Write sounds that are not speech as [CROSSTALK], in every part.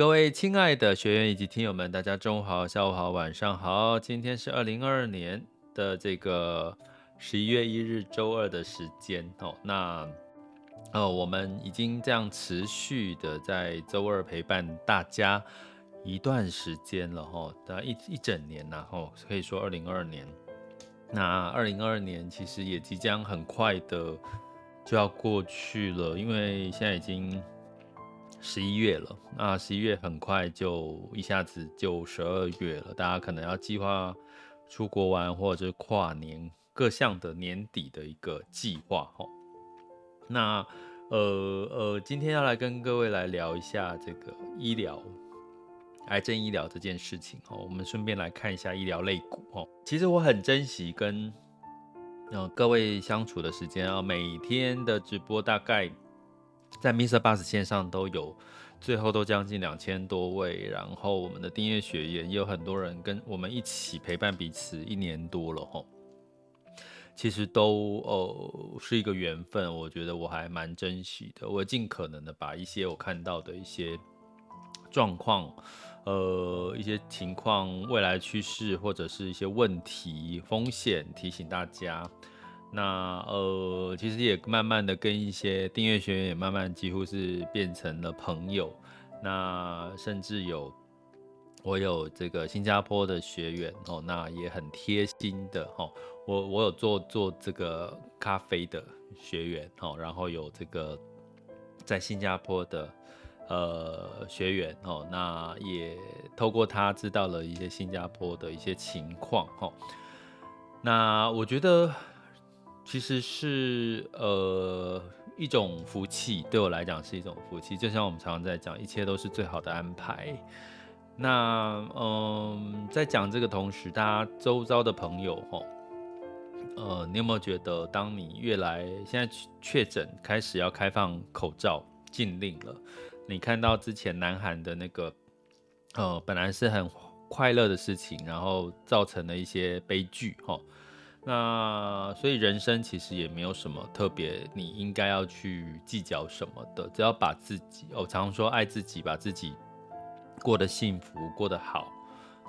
各位亲爱的学员以及听友们，大家中午好、下午好、晚上好。今天是二零二二年的这个十一月一日周二的时间哦。那呃，我们已经这样持续的在周二陪伴大家一段时间了哈，大概一一整年呐哈，可以说二零二二年。那二零二二年其实也即将很快的就要过去了，因为现在已经。十一月了，那十一月很快就一下子就十二月了，大家可能要计划出国玩，或者是跨年各项的年底的一个计划哈。那呃呃，今天要来跟各位来聊一下这个医疗、癌症医疗这件事情哈。我们顺便来看一下医疗类股哈。其实我很珍惜跟呃各位相处的时间啊，每天的直播大概。在 Mr. Bus 线上都有，最后都将近两千多位，然后我们的订阅学员也有很多人跟我们一起陪伴彼此一年多了吼，其实都哦是一个缘分，我觉得我还蛮珍惜的，我尽可能的把一些我看到的一些状况，呃一些情况、未来趋势或者是一些问题、风险提醒大家。那呃，其实也慢慢的跟一些订阅学员也慢慢几乎是变成了朋友。那甚至有我有这个新加坡的学员哦，那也很贴心的哈。我我有做做这个咖啡的学员哦，然后有这个在新加坡的呃学员哦，那也透过他知道了一些新加坡的一些情况哈。那我觉得。其实是呃一种福气，对我来讲是一种福气。就像我们常常在讲，一切都是最好的安排。那嗯，在讲这个同时，大家周遭的朋友哈，呃，你有没有觉得，当你越来现在确诊开始要开放口罩禁令了，你看到之前南韩的那个呃本来是很快乐的事情，然后造成了一些悲剧哈。那所以人生其实也没有什么特别，你应该要去计较什么的，只要把自己，我常说爱自己，把自己过得幸福，过得好，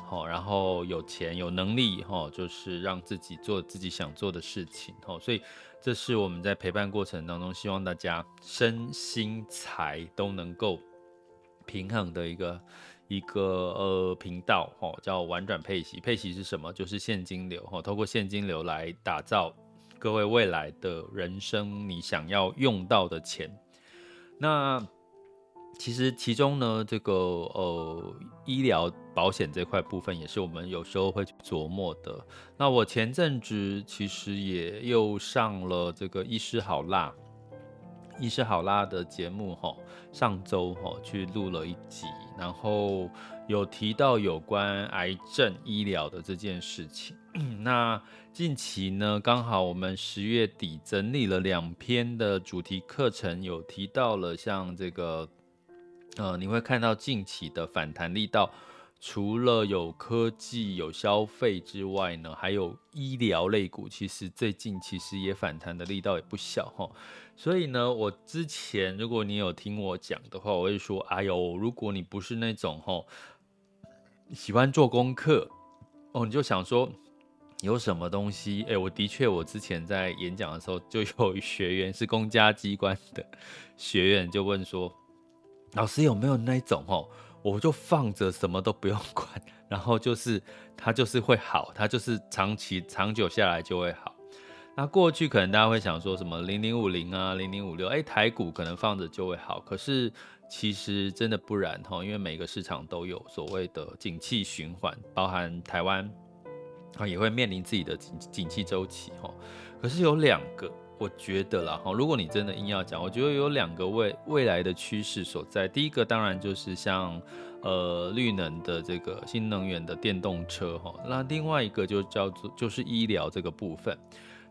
好，然后有钱有能力，哈，就是让自己做自己想做的事情，哈，所以这是我们在陪伴过程当中，希望大家身心财都能够平衡的一个。一个呃频道哈，叫玩转配息，配息是什么？就是现金流哈，透过现金流来打造各位未来的人生，你想要用到的钱。那其实其中呢，这个呃医疗保险这块部分，也是我们有时候会去琢磨的。那我前阵子其实也又上了这个医师好辣。医师好辣的节目哈，上周哈去录了一集，然后有提到有关癌症医疗的这件事情。[CLEARS THROAT] 那近期呢，刚好我们十月底整理了两篇的主题课程，有提到了像这个，呃，你会看到近期的反弹力道。除了有科技、有消费之外呢，还有医疗类股，其实最近其实也反弹的力道也不小哈。所以呢，我之前如果你有听我讲的话，我会说，哎呦，如果你不是那种哈喜欢做功课哦，你就想说有什么东西？哎，我的确，我之前在演讲的时候，就有学员是公家机关的学员，就问说，老师有没有那一种哦，我就放着什么都不用管，然后就是它就是会好，它就是长期长久下来就会好。那过去可能大家会想说什么零零五零啊，零零五六，哎，台股可能放着就会好，可是其实真的不然哈，因为每个市场都有所谓的景气循环，包含台湾。啊，也会面临自己的景景气周期哈，可是有两个，我觉得啦哈，如果你真的硬要讲，我觉得有两个未未来的趋势所在。第一个当然就是像呃绿能的这个新能源的电动车哈，那另外一个就叫做就是医疗这个部分。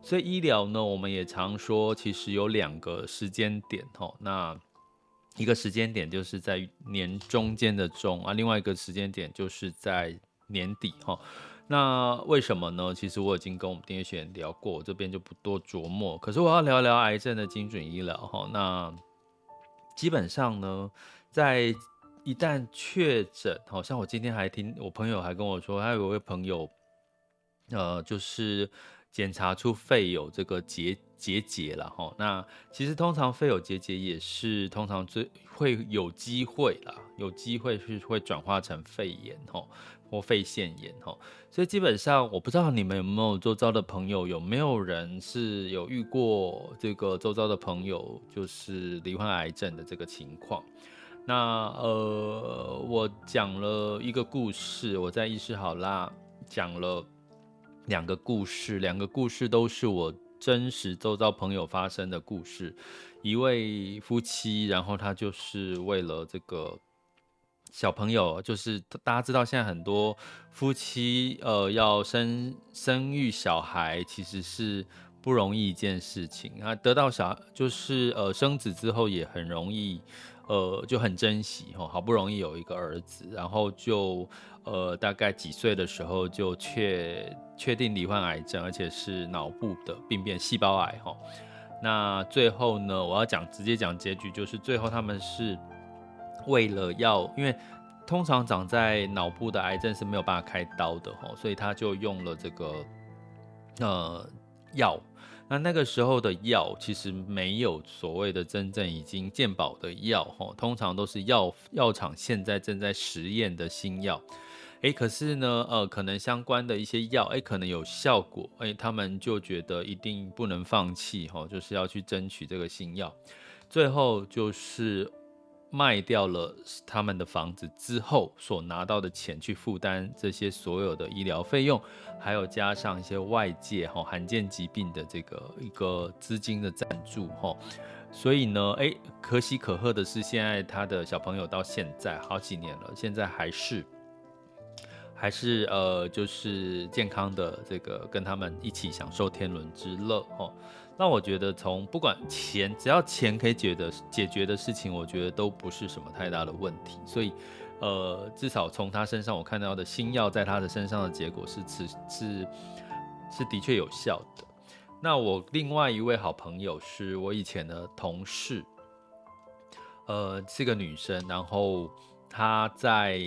所以医疗呢，我们也常说其实有两个时间点哈，那一个时间点就是在年中间的中啊，另外一个时间点就是在年底哈。那为什么呢？其实我已经跟我们订阅学员聊过，我这边就不多琢磨。可是我要聊聊癌症的精准医疗哈。那基本上呢，在一旦确诊，好像我今天还听我朋友还跟我说，他有一位朋友，呃，就是检查出肺有这个结结节了哈。那其实通常肺有结节也是通常最会有机会啦，有机会是会转化成肺炎哈。或肺腺炎哈，所以基本上我不知道你们有没有周遭的朋友，有没有人是有遇过这个周遭的朋友就是罹患癌症的这个情况。那呃，我讲了一个故事，我在医师好啦讲了两个故事，两个故事都是我真实周遭朋友发生的故事。一位夫妻，然后他就是为了这个。小朋友就是大家知道，现在很多夫妻呃要生生育小孩，其实是不容易一件事情啊。得到小就是呃生子之后也很容易，呃就很珍惜哈，好不容易有一个儿子，然后就呃大概几岁的时候就确确定罹患癌症，而且是脑部的病变细胞癌哈。那最后呢，我要讲直接讲结局，就是最后他们是。为了要，因为通常长在脑部的癌症是没有办法开刀的哈，所以他就用了这个呃药。那那个时候的药其实没有所谓的真正已经健保的药哈，通常都是药药厂现在正在实验的新药。诶，可是呢，呃，可能相关的一些药，诶，可能有效果，诶，他们就觉得一定不能放弃哈，就是要去争取这个新药。最后就是。卖掉了他们的房子之后所拿到的钱，去负担这些所有的医疗费用，还有加上一些外界哈罕见疾病的这个一个资金的赞助哈，所以呢，哎，可喜可贺的是，现在他的小朋友到现在好几年了，现在还是还是呃，就是健康的这个跟他们一起享受天伦之乐哈。那我觉得，从不管钱，只要钱可以解的解决的事情，我觉得都不是什么太大的问题。所以，呃，至少从他身上我看到的新药，在他的身上的结果是是是是的确有效的。那我另外一位好朋友是我以前的同事，呃，是个女生，然后她在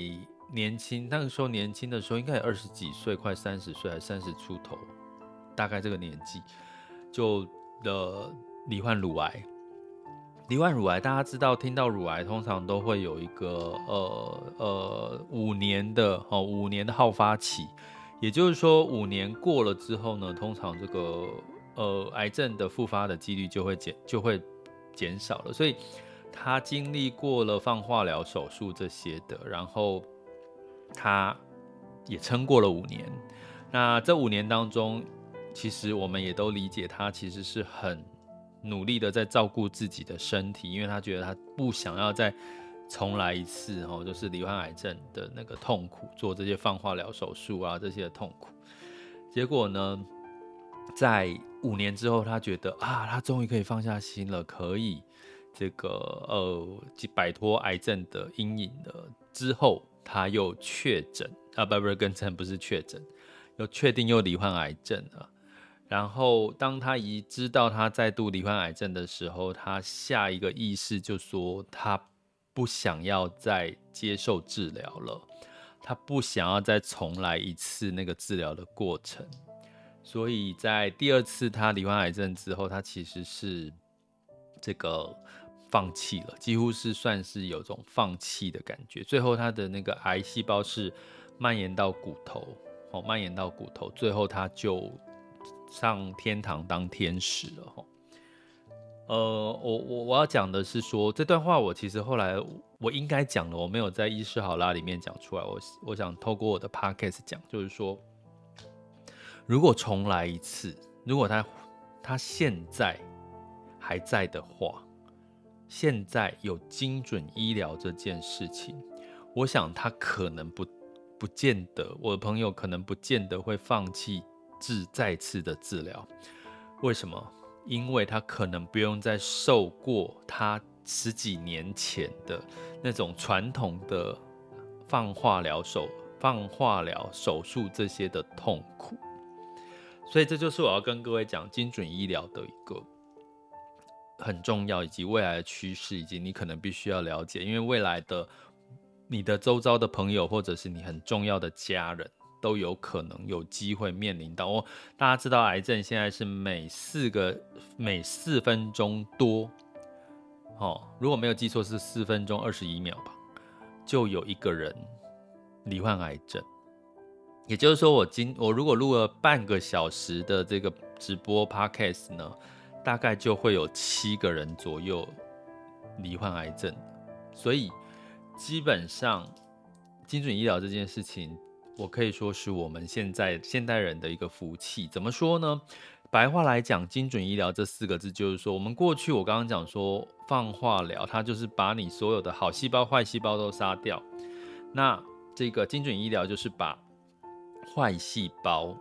年轻那个时候，年轻的时候应该有二十几岁，快三十岁还三十出头，大概这个年纪就。的罹患乳癌，罹患乳癌，大家知道，听到乳癌通常都会有一个呃呃五年的哦五年的好发期，也就是说五年过了之后呢，通常这个呃癌症的复发的几率就会减就会减少了，所以他经历过了放化疗、手术这些的，然后他也撑过了五年，那这五年当中。其实我们也都理解，他其实是很努力的在照顾自己的身体，因为他觉得他不想要再重来一次，哦，就是罹患癌症的那个痛苦，做这些放化疗手术啊这些痛苦。结果呢，在五年之后，他觉得啊，他终于可以放下心了，可以这个呃摆脱癌症的阴影了。之后他又确诊啊，不不是，更正不是确诊，又确定又罹患癌症了。然后，当他一知道他再度罹患癌症的时候，他下一个意识就说他不想要再接受治疗了，他不想要再重来一次那个治疗的过程。所以在第二次他罹患癌症之后，他其实是这个放弃了，几乎是算是有种放弃的感觉。最后他的那个癌细胞是蔓延到骨头，哦，蔓延到骨头，最后他就上天堂当天使了，哈。呃，我我我要讲的是说，这段话我其实后来我应该讲了，我没有在医师好啦里面讲出来。我我想透过我的 podcast 讲，就是说，如果重来一次，如果他他现在还在的话，现在有精准医疗这件事情，我想他可能不不见得，我的朋友可能不见得会放弃治再次的治疗。为什么？因为他可能不用再受过他十几年前的那种传统的放化疗手放化疗手术这些的痛苦，所以这就是我要跟各位讲精准医疗的一个很重要，以及未来的趋势，以及你可能必须要了解，因为未来的你的周遭的朋友，或者是你很重要的家人。都有可能有机会面临到哦。大家知道，癌症现在是每四个每四分钟多，哦，如果没有记错是四分钟二十一秒吧，就有一个人罹患癌症。也就是说，我今我如果录了半个小时的这个直播 podcast 呢，大概就会有七个人左右罹患癌症。所以基本上精准医疗这件事情。我可以说是我们现在现代人的一个福气。怎么说呢？白话来讲，精准医疗这四个字就是说，我们过去我刚刚讲说放化疗，它就是把你所有的好细胞、坏细胞都杀掉。那这个精准医疗就是把坏细胞、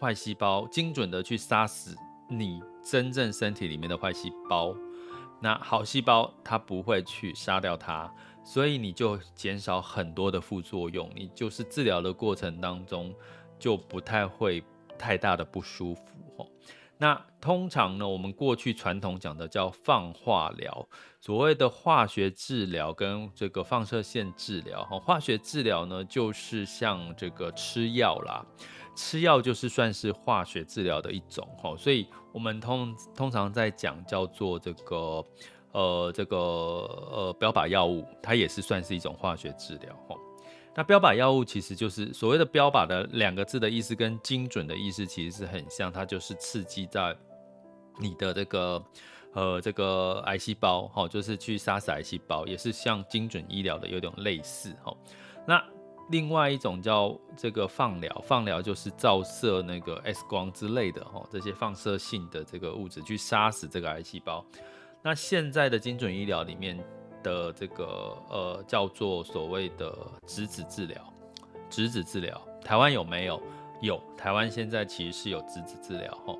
坏细胞精准的去杀死你真正身体里面的坏细胞。那好细胞它不会去杀掉它。所以你就减少很多的副作用，你就是治疗的过程当中就不太会太大的不舒服哦。那通常呢，我们过去传统讲的叫放化疗，所谓的化学治疗跟这个放射线治疗哈。化学治疗呢，就是像这个吃药啦，吃药就是算是化学治疗的一种哈。所以我们通通常在讲叫做这个。呃，这个呃标靶药物，它也是算是一种化学治疗哈。那标靶药物其实就是所谓的标靶的两个字的意思，跟精准的意思其实是很像，它就是刺激在你的这个呃这个癌细胞哈，就是去杀死癌细胞，也是像精准医疗的有点类似哈。那另外一种叫这个放疗，放疗就是照射那个 X 光之类的哈，这些放射性的这个物质去杀死这个癌细胞。那现在的精准医疗里面的这个呃叫做所谓的质子治疗，质子治疗，台湾有没有？有，台湾现在其实是有质子治疗哈。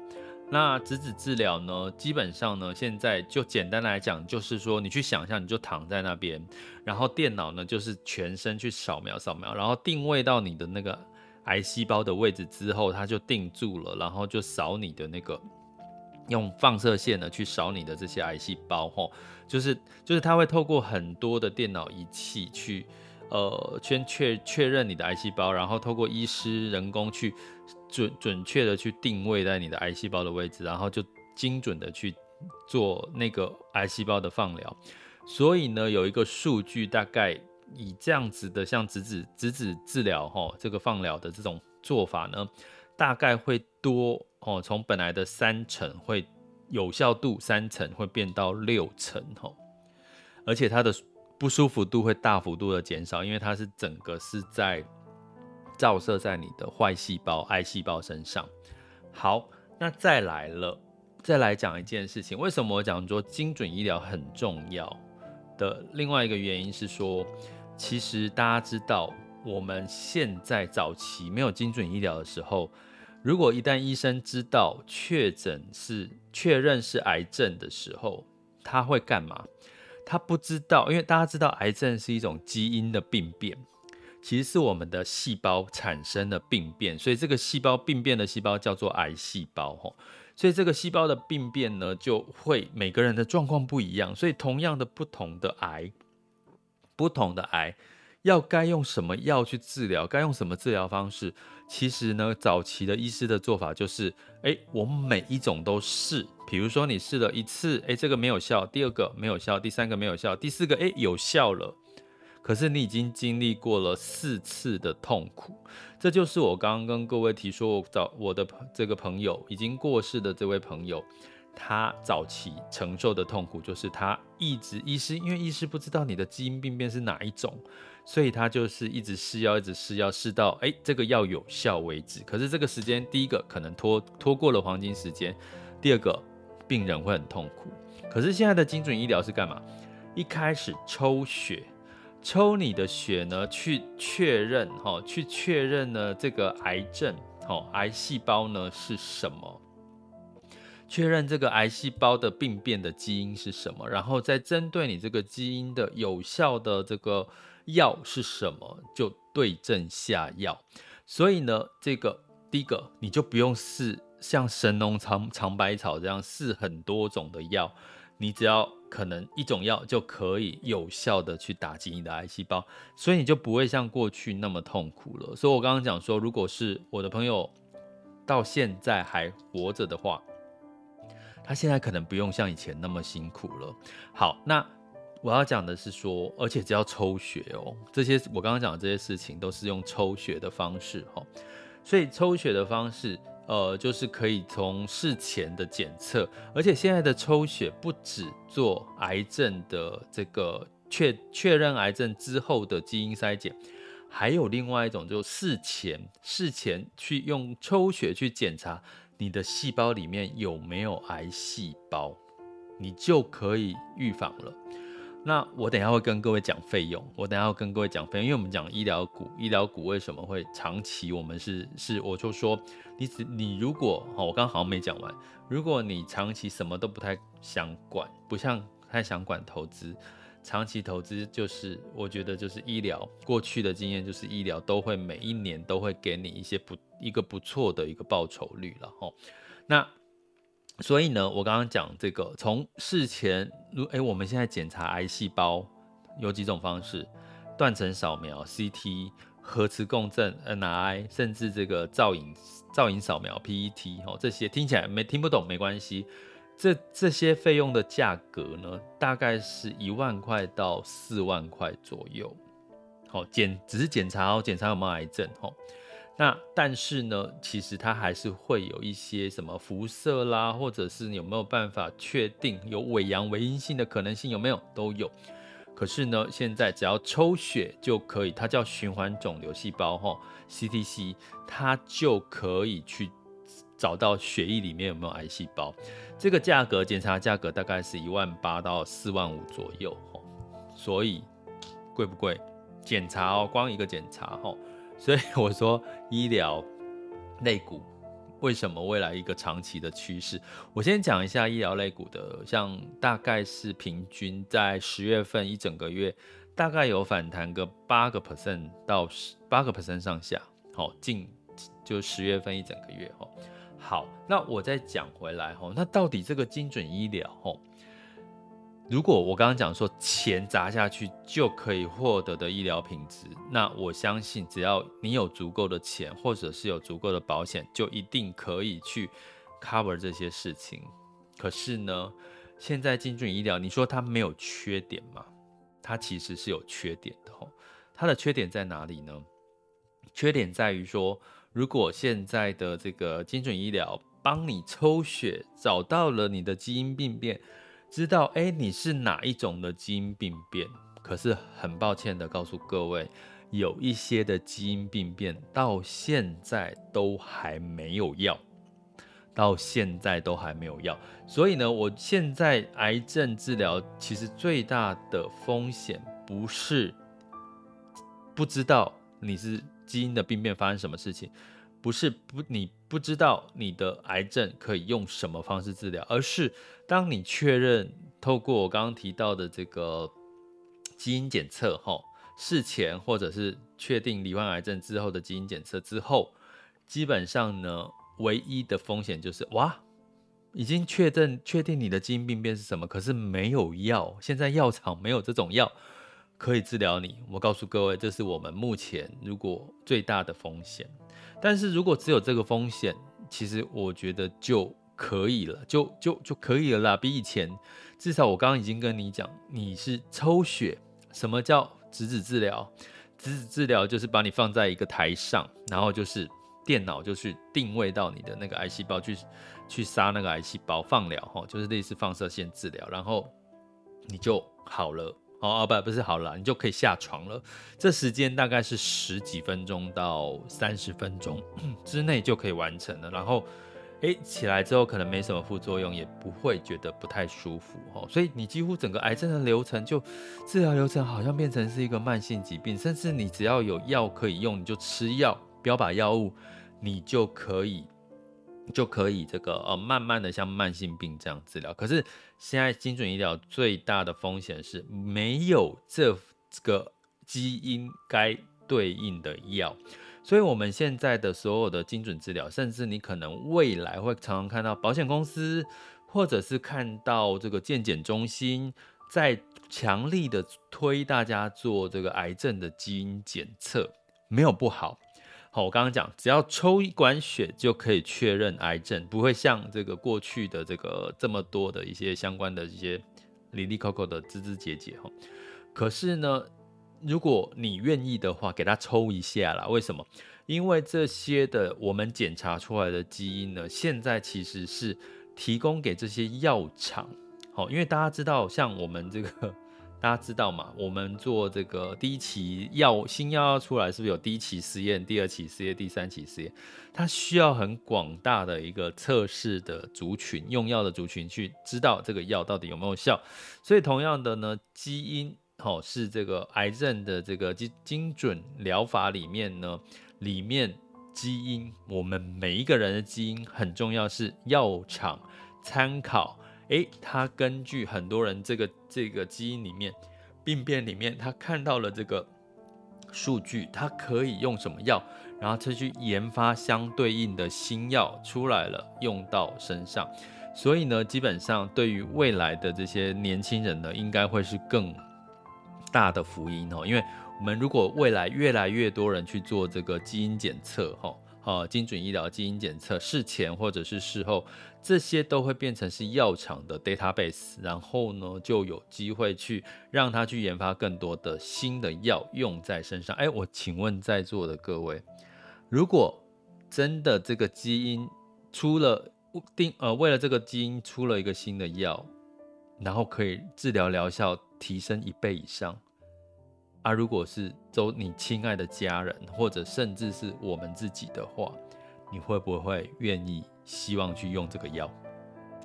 那质子治疗呢，基本上呢，现在就简单来讲，就是说你去想象，你就躺在那边，然后电脑呢就是全身去扫描扫描，然后定位到你的那个癌细胞的位置之后，它就定住了，然后就扫你的那个。用放射线呢去扫你的这些癌细胞，吼，就是就是它会透过很多的电脑仪器去，呃，先确确认你的癌细胞，然后透过医师人工去准准确的去定位在你的癌细胞的位置，然后就精准的去做那个癌细胞的放疗。所以呢，有一个数据，大概以这样子的像质子质子治疗，吼，这个放疗的这种做法呢，大概会多。哦，从本来的三成会有效度三成会变到六成哦，而且它的不舒服度会大幅度的减少，因为它是整个是在照射在你的坏细胞、癌细胞身上。好，那再来了，再来讲一件事情，为什么我讲说精准医疗很重要的另外一个原因是说，其实大家知道我们现在早期没有精准医疗的时候。如果一旦医生知道确诊是确认是癌症的时候，他会干嘛？他不知道，因为大家知道癌症是一种基因的病变，其实是我们的细胞产生的病变，所以这个细胞病变的细胞叫做癌细胞吼。所以这个细胞的病变呢，就会每个人的状况不一样，所以同样的不同的癌，不同的癌要该用什么药去治疗，该用什么治疗方式。其实呢，早期的医师的做法就是，哎，我每一种都试。比如说你试了一次，哎，这个没有效；第二个没有效；第三个没有效；第四个，哎，有效了。可是你已经经历过了四次的痛苦，这就是我刚刚跟各位提说，我找我的这个朋友已经过世的这位朋友，他早期承受的痛苦，就是他一直医师，因为医师不知道你的基因病变是哪一种。所以他就是一直试药，一直试药，试到哎、这个药有效为止。可是这个时间，第一个可能拖拖过了黄金时间，第二个病人会很痛苦。可是现在的精准医疗是干嘛？一开始抽血，抽你的血呢，去确认哈，去确认呢这个癌症，哦，癌细胞呢是什么？确认这个癌细胞的病变的基因是什么？然后再针对你这个基因的有效的这个。药是什么，就对症下药。所以呢，这个第一个你就不用试像神农尝尝百草这样试很多种的药，你只要可能一种药就可以有效的去打击你的癌细胞，所以你就不会像过去那么痛苦了。所以我刚刚讲说，如果是我的朋友到现在还活着的话，他现在可能不用像以前那么辛苦了。好，那。我要讲的是说，而且只要抽血哦，这些我刚刚讲的这些事情都是用抽血的方式哈，所以抽血的方式，呃，就是可以从事前的检测，而且现在的抽血不只做癌症的这个确确认癌症之后的基因筛检，还有另外一种，就事前事前去用抽血去检查你的细胞里面有没有癌细胞，你就可以预防了。那我等下会跟各位讲费用，我等下会跟各位讲费用，因为我们讲医疗股，医疗股为什么会长期？我们是是，我就说你只你如果哦，我刚刚好像没讲完，如果你长期什么都不太想管，不像太想管投资，长期投资就是我觉得就是医疗，过去的经验就是医疗都会每一年都会给你一些不一个不错的一个报酬率了哈，那。所以呢，我刚刚讲这个，从事前，如诶，我们现在检查癌细胞有几种方式：断层扫描、CT、核磁共振、NRI，甚至这个造影造影扫描 PET，哦，这些听起来没听不懂没关系。这这些费用的价格呢，大概是一万块到四万块左右。好，检只是检查哦，检查有没有癌症，哦。那但是呢，其实它还是会有一些什么辐射啦，或者是有没有办法确定有伪阳伪阴性的可能性有没有都有。可是呢，现在只要抽血就可以，它叫循环肿瘤细胞哈 CTC，它就可以去找到血液里面有没有癌细胞。这个价格检查价格大概是一万八到四万五左右，所以贵不贵？检查哦，光一个检查哈。所以我说，医疗类股为什么未来一个长期的趋势？我先讲一下医疗类股的，像大概是平均在十月份一整个月，大概有反弹个八个 percent 到十八个 percent 上下。好，近就十月份一整个月。好，那我再讲回来。那到底这个精准医疗？如果我刚刚讲说钱砸下去就可以获得的医疗品质，那我相信只要你有足够的钱，或者是有足够的保险，就一定可以去 cover 这些事情。可是呢，现在精准医疗，你说它没有缺点吗？它其实是有缺点的吼。它的缺点在哪里呢？缺点在于说，如果现在的这个精准医疗帮你抽血找到了你的基因病变。知道哎，你是哪一种的基因病变？可是很抱歉的告诉各位，有一些的基因病变到现在都还没有药，到现在都还没有药。所以呢，我现在癌症治疗其实最大的风险不是不知道你是基因的病变发生什么事情，不是不你不知道你的癌症可以用什么方式治疗，而是。当你确认透过我刚刚提到的这个基因检测，哈，事前或者是确定罹患癌症之后的基因检测之后，基本上呢，唯一的风险就是哇，已经确认确定你的基因病变是什么，可是没有药，现在药厂没有这种药，可以治疗你。我告诉各位，这是我们目前如果最大的风险。但是如果只有这个风险，其实我觉得就可以了，就就就可以了啦。比以前，至少我刚刚已经跟你讲，你是抽血。什么叫质子治疗？质子治疗就是把你放在一个台上，然后就是电脑就去定位到你的那个癌细胞，去去杀那个癌细胞，放疗哈，就是类似放射线治疗，然后你就好了哦不不是好了，你就可以下床了。这时间大概是十几分钟到三十分钟之内就可以完成了，然后。诶，起来之后可能没什么副作用，也不会觉得不太舒服哦，所以你几乎整个癌症的流程就治疗流程好像变成是一个慢性疾病，甚至你只要有药可以用，你就吃药标靶药物，你就可以就可以这个呃慢慢的像慢性病这样治疗。可是现在精准医疗最大的风险是没有这个基因该对应的药。所以，我们现在的所有的精准治疗，甚至你可能未来会常常看到保险公司，或者是看到这个健检中心，在强力的推大家做这个癌症的基因检测，没有不好。好，我刚刚讲，只要抽一管血就可以确认癌症，不会像这个过去的这个这么多的一些相关的一些哩哩抠抠的枝枝节节哈。可是呢，如果你愿意的话，给他抽一下啦。为什么？因为这些的我们检查出来的基因呢，现在其实是提供给这些药厂。好，因为大家知道，像我们这个，大家知道嘛，我们做这个第一期药新药要出来，是不是有第一期实验、第二期实验、第三期实验？它需要很广大的一个测试的族群，用药的族群去知道这个药到底有没有效。所以，同样的呢，基因。好，是这个癌症的这个精精准疗法里面呢，里面基因，我们每一个人的基因很重要，是药厂参考。诶，他根据很多人这个这个基因里面病变里面，他看到了这个数据，他可以用什么药，然后他去研发相对应的新药出来了，用到身上。所以呢，基本上对于未来的这些年轻人呢，应该会是更。大的福音哦，因为我们如果未来越来越多人去做这个基因检测哈，呃，精准医疗基因检测，事前或者是事后，这些都会变成是药厂的 database，然后呢，就有机会去让他去研发更多的新的药用在身上。哎，我请问在座的各位，如果真的这个基因出了定呃，为了这个基因出了一个新的药，然后可以治疗疗效提升一倍以上。啊，如果是走你亲爱的家人，或者甚至是我们自己的话，你会不会愿意希望去用这个药？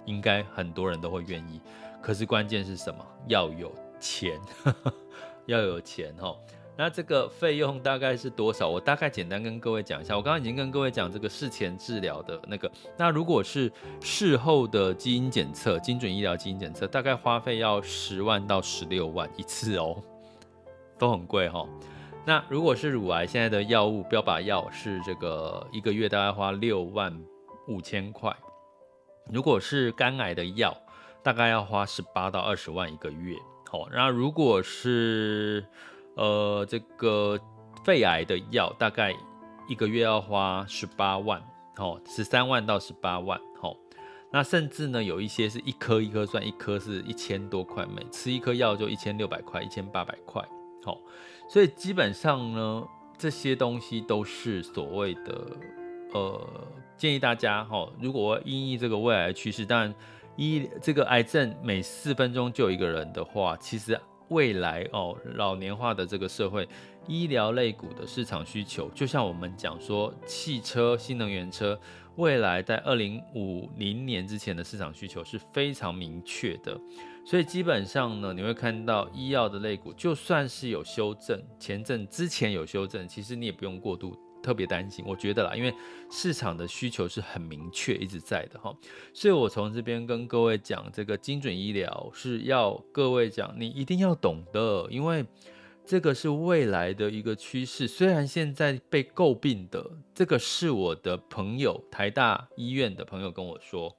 应该很多人都会愿意。可是关键是什么？要有钱，[LAUGHS] 要有钱哈。那这个费用大概是多少？我大概简单跟各位讲一下。我刚刚已经跟各位讲这个事前治疗的那个。那如果是事后的基因检测，精准医疗基因检测，大概花费要十万到十六万一次哦。都很贵哈，那如果是乳癌，现在的药物标靶药是这个一个月大概花六万五千块，如果是肝癌的药，大概要花十八到二十万一个月。好，那如果是呃这个肺癌的药，大概一个月要花十八万，哦，十三万到十八万。好，那甚至呢有一些是一颗一颗算，一颗是一千多块，每吃一颗药就一千六百块，一千八百块。好，所以基本上呢，这些东西都是所谓的，呃，建议大家哈，如果因应这个未来的趋势，当然，一这个癌症每四分钟就有一个人的话，其实未来哦，老年化的这个社会，医疗类股的市场需求，就像我们讲说，汽车、新能源车，未来在二零五零年之前的市场需求是非常明确的。所以基本上呢，你会看到医药的类股，就算是有修正，前阵之前有修正，其实你也不用过度特别担心。我觉得啦，因为市场的需求是很明确，一直在的哈。所以我从这边跟各位讲，这个精准医疗是要各位讲，你一定要懂得，因为这个是未来的一个趋势。虽然现在被诟病的，这个是我的朋友，台大医院的朋友跟我说。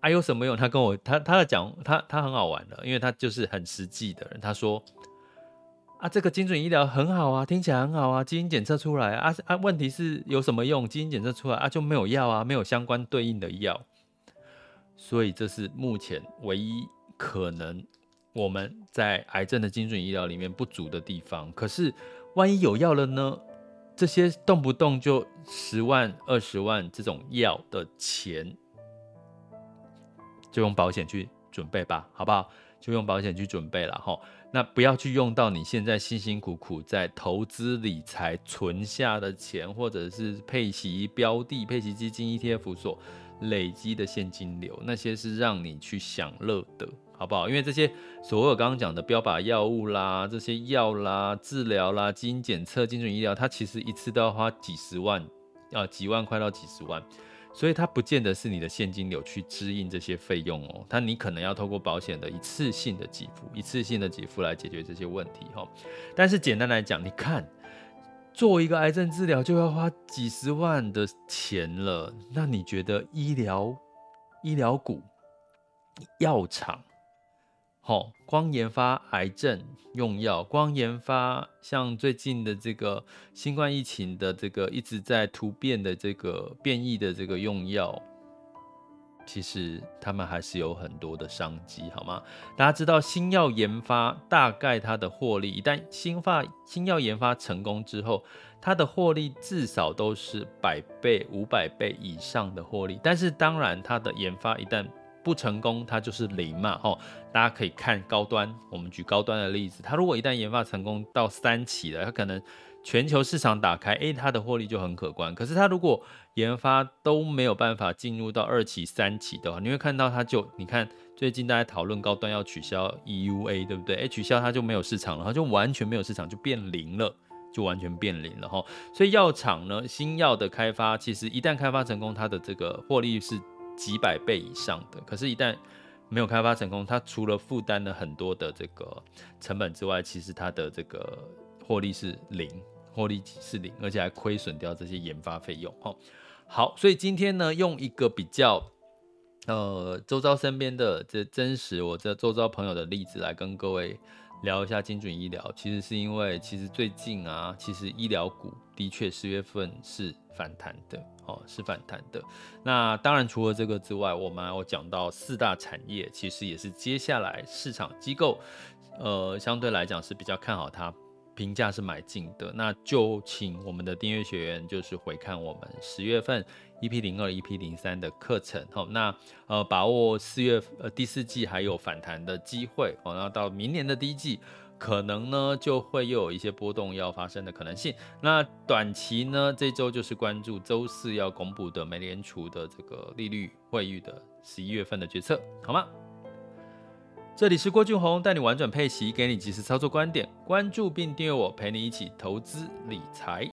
啊，有什么用？他跟我他他的讲他他很好玩的，因为他就是很实际的人。他说啊，这个精准医疗很好啊，听起来很好啊，基因检测出来啊啊，问题是有什么用？基因检测出来啊就没有药啊，没有相关对应的药，所以这是目前唯一可能我们在癌症的精准医疗里面不足的地方。可是万一有药了呢？这些动不动就十万、二十万这种药的钱，就用保险去准备吧，好不好？就用保险去准备了哈。那不要去用到你现在辛辛苦苦在投资理财存下的钱，或者是配息标的、配息基金、ETF 所累积的现金流，那些是让你去享乐的，好不好？因为这些所有刚刚讲的标靶药物啦、这些药啦、治疗啦、基因检测、精准医疗，它其实一次都要花几十万，啊，几万块到几十万。所以它不见得是你的现金流去支应这些费用哦，它你可能要透过保险的一次性的给付，一次性的给付来解决这些问题哈。但是简单来讲，你看做一个癌症治疗就要花几十万的钱了，那你觉得医疗医疗股药厂？好，光研发癌症用药，光研发像最近的这个新冠疫情的这个一直在突变的这个变异的这个用药，其实他们还是有很多的商机，好吗？大家知道新药研发大概它的获利，一旦新发新药研发成功之后，它的获利至少都是百倍、五百倍以上的获利。但是当然，它的研发一旦不成功，它就是零嘛，吼！大家可以看高端，我们举高端的例子，它如果一旦研发成功到三期了，它可能全球市场打开，诶，它的获利就很可观。可是它如果研发都没有办法进入到二期、三期的话，你会看到它就，你看最近大家讨论高端要取消 EUA，对不对？诶，取消它就没有市场了，它就完全没有市场，就变零了，就完全变零了，吼！所以药厂呢，新药的开发，其实一旦开发成功，它的这个获利是。几百倍以上的，可是，一旦没有开发成功，它除了负担了很多的这个成本之外，其实它的这个获利是零，获利是零，而且还亏损掉这些研发费用。哈，好，所以今天呢，用一个比较呃周遭身边的这真实我这周遭朋友的例子来跟各位聊一下精准医疗。其实是因为，其实最近啊，其实医疗股的确十月份是反弹的。哦，是反弹的。那当然，除了这个之外，我们还有讲到四大产业，其实也是接下来市场机构，呃，相对来讲是比较看好它，评价是买进的。那就请我们的订阅学员就是回看我们十月份 EP 零二、EP 零三的课程。好，那呃，把握四月呃第四季还有反弹的机会。哦，然后到明年的第一季。可能呢，就会又有一些波动要发生的可能性。那短期呢，这周就是关注周四要公布的美联储的这个利率会议的十一月份的决策，好吗？这里是郭俊宏，带你玩转配奇，给你及时操作观点。关注并订阅我，陪你一起投资理财。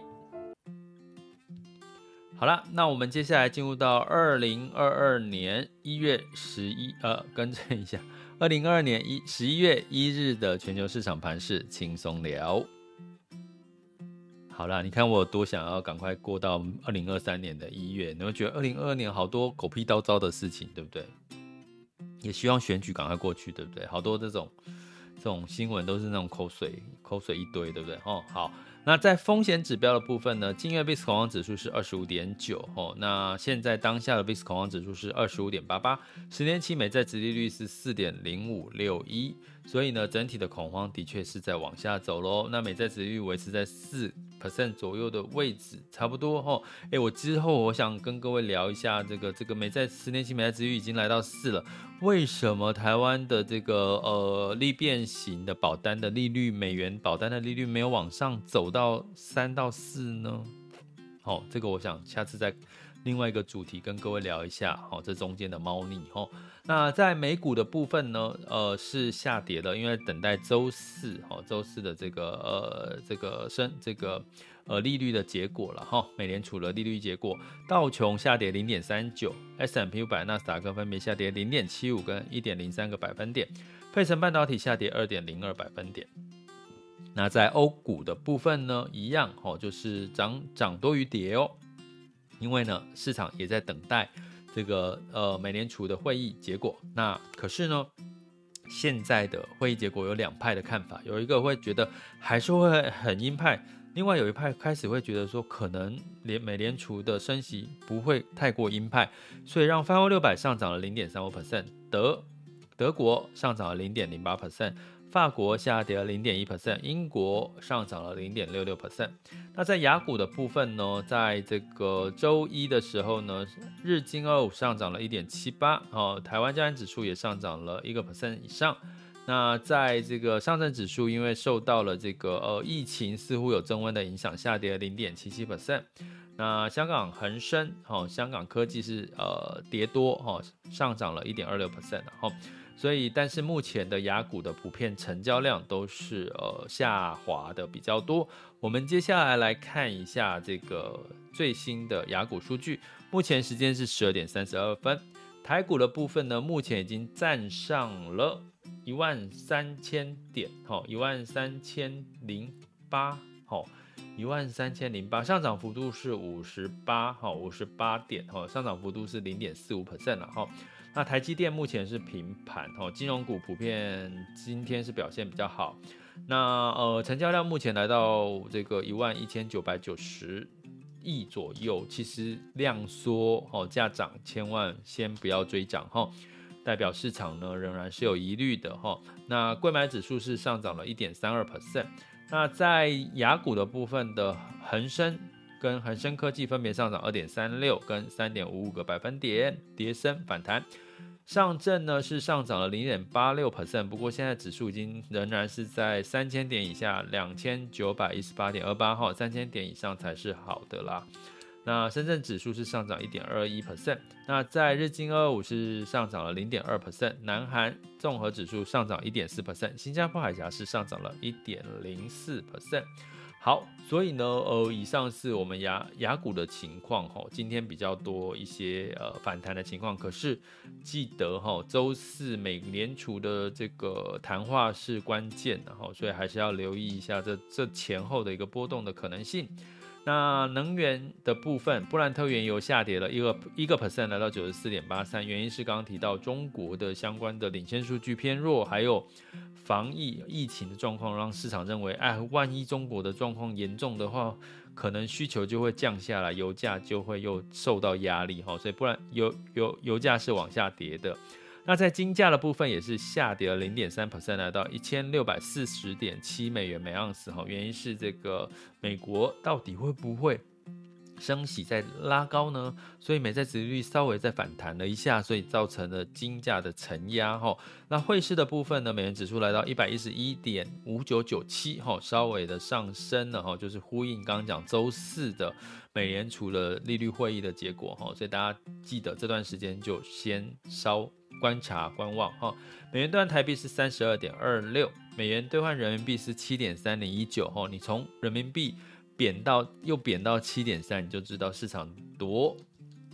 好了，那我们接下来进入到二零二二年一月十一，呃，[LAUGHS] 更正一下。二零二二年一十一月一日的全球市场盘势轻松聊。好啦，你看我有多想要赶快过到二零二三年的一月，你会觉得二零二二年好多狗屁倒灶的事情，对不对？也希望选举赶快过去，对不对？好多这种这种新闻都是那种口水口水一堆，对不对？哦，好。那在风险指标的部分呢，近月 VIX 恐慌指数是二十五点九哦，那现在当下的 VIX 恐慌指数是二十五点八八，十年期美债殖利率是四点零五六一，所以呢，整体的恐慌的确是在往下走喽。那美债殖利率维持在四 percent 左右的位置，差不多哈。哎、我之后我想跟各位聊一下这个这个美债十年期美债殖利率已经来到四了，为什么台湾的这个呃利变型的保单的利率，美元保单的利率没有往上走到三到四呢？好，这个我想下次再另外一个主题跟各位聊一下。好，这中间的猫腻哈。那在美股的部分呢，呃，是下跌的，因为等待周四，哈，周四的这个呃这个升这个呃利率的结果了哈，美联储的利率结果，道琼下跌零点三九，S&P 五百、纳斯达克分别下跌零点七五跟一点零三个百分点，费城半导体下跌二点零二百分点。那在欧股的部分呢，一样哦，就是涨涨多于跌哦，因为呢市场也在等待。这个呃，美联储的会议结果，那可是呢，现在的会议结果有两派的看法，有一个会觉得还是会很鹰派，另外有一派开始会觉得说可能联美联储的升息不会太过鹰派，所以让泛欧六百上涨了零点三五 percent，德德国上涨了零点零八 percent。法国下跌了零点一 percent，英国上涨了零点六六 percent。那在雅股的部分呢，在这个周一的时候呢，日经二五上涨了一点七八，哦，台湾加权指数也上涨了一个 percent 以上。那在这个上证指数，因为受到了这个呃疫情似乎有增温的影响，下跌了零点七七 percent。那香港恒生，哦，香港科技是呃跌多，哦，上涨了一点二六 percent，然所以，但是目前的雅股的普遍成交量都是呃下滑的比较多。我们接下来来看一下这个最新的雅股数据。目前时间是十二点三十二分，台股的部分呢，目前已经站上了一万三千点，好，一万三千零八，好，一万三千零八，上涨幅度是五十八，哈，五十八点，哈，上涨幅度是零点四五 percent 了，哈。那台积电目前是平盘哦，金融股普遍今天是表现比较好。那呃，成交量目前来到这个一万一千九百九十亿左右，其实量缩哦，价涨千万先不要追涨哈，代表市场呢仍然是有疑虑的哈。那柜买指数是上涨了一点三二 percent。那在雅股的部分的恒生跟恒生科技分别上涨二点三六跟三点五五个百分点，跌升反弹。上证呢是上涨了零点八六 percent，不过现在指数已经仍然是在三千点以下，两千九百一十八点二八号，三千点以上才是好的啦。那深圳指数是上涨一点二一 percent，那在日经二二五是上涨了零点二 percent，南韩综合指数上涨一点四 percent，新加坡海峡是上涨了一点零四 percent。好，所以呢，呃，以上是我们雅雅股的情况哈。今天比较多一些呃反弹的情况，可是记得哈，周四美联储的这个谈话是关键的哈，所以还是要留意一下这这前后的一个波动的可能性。那能源的部分，布兰特原油下跌了一个一个 percent，来到九十四点八三，原因是刚刚提到中国的相关的领先数据偏弱，还有。防疫疫情的状况让市场认为，哎，万一中国的状况严重的话，可能需求就会降下来，油价就会又受到压力哈，所以不然油油油价是往下跌的。那在金价的部分也是下跌了零点三 percent，来到一千六百四十点七美元每盎司哈，原因是这个美国到底会不会？升息在拉高呢，所以美债殖利率稍微再反弹了一下，所以造成了金价的承压哈。那汇市的部分呢，美元指数来到一百一十一点五九九七哈，稍微的上升了哈，就是呼应刚刚讲周四的美联储的利率会议的结果哈，所以大家记得这段时间就先稍观察观望哈。美元兑换台币是三十二点二六，美元兑换人民币是七点三零一九哈，你从人民币。贬到又贬到七点三，你就知道市场多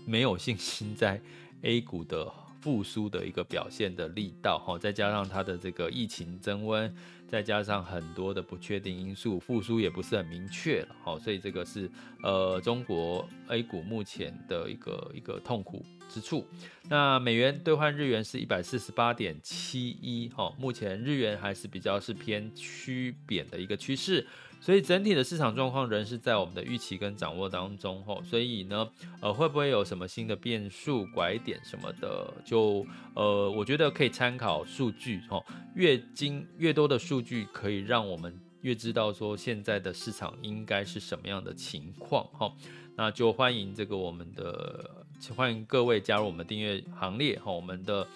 没有信心在 [LAUGHS] A 股的复苏的一个表现的力道哈，再加上它的这个疫情增温，再加上很多的不确定因素，复苏也不是很明确了好，所以这个是呃中国 A 股目前的一个一个痛苦之处。那美元兑换日元是一百四十八点七一哈，目前日元还是比较是偏趋贬的一个趋势。所以整体的市场状况仍是在我们的预期跟掌握当中吼，所以呢，呃，会不会有什么新的变数、拐点什么的，就呃，我觉得可以参考数据吼，越精越多的数据可以让我们越知道说现在的市场应该是什么样的情况吼，那就欢迎这个我们的欢迎各位加入我们订阅行列哈，我们的。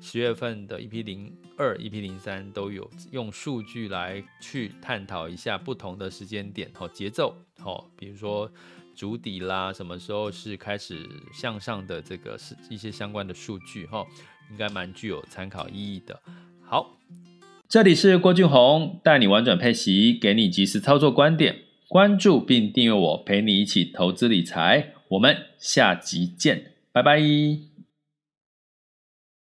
十月份的 EP 零二、EP 零三都有用数据来去探讨一下不同的时间点和节奏，好，比如说主底啦，什么时候是开始向上的这个是一些相关的数据哈，应该蛮具有参考意义的。好，这里是郭俊宏，带你玩转配息，给你及时操作观点，关注并订阅我，陪你一起投资理财，我们下集见，拜拜。